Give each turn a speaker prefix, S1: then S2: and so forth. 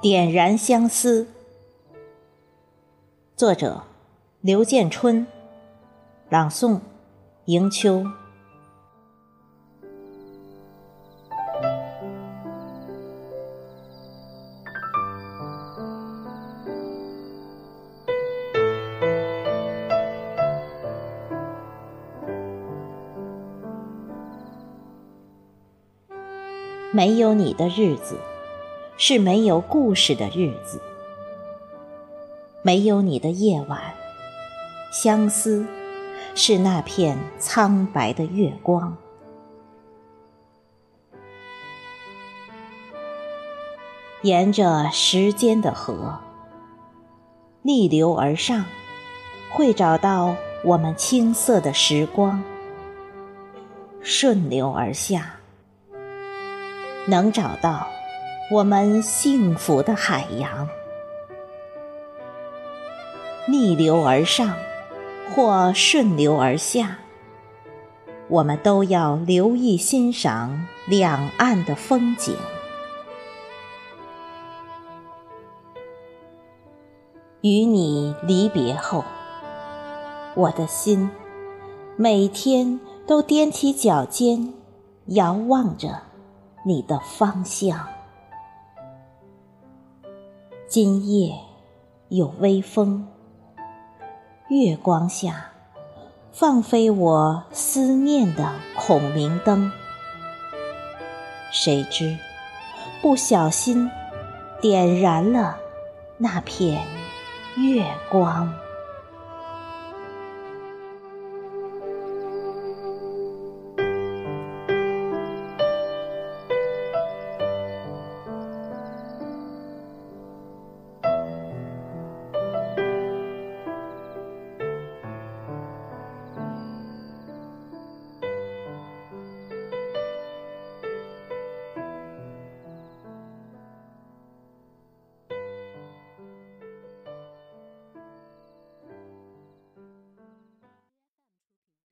S1: 点燃相思，作者刘建春，朗诵迎秋。没有你的日子。是没有故事的日子，没有你的夜晚，相思是那片苍白的月光，沿着时间的河，逆流而上，会找到我们青涩的时光；顺流而下，能找到。我们幸福的海洋，逆流而上，或顺流而下，我们都要留意欣赏两岸的风景。与你离别后，我的心每天都踮起脚尖，遥望着你的方向。今夜有微风，月光下放飞我思念的孔明灯。谁知不小心点燃了那片月光。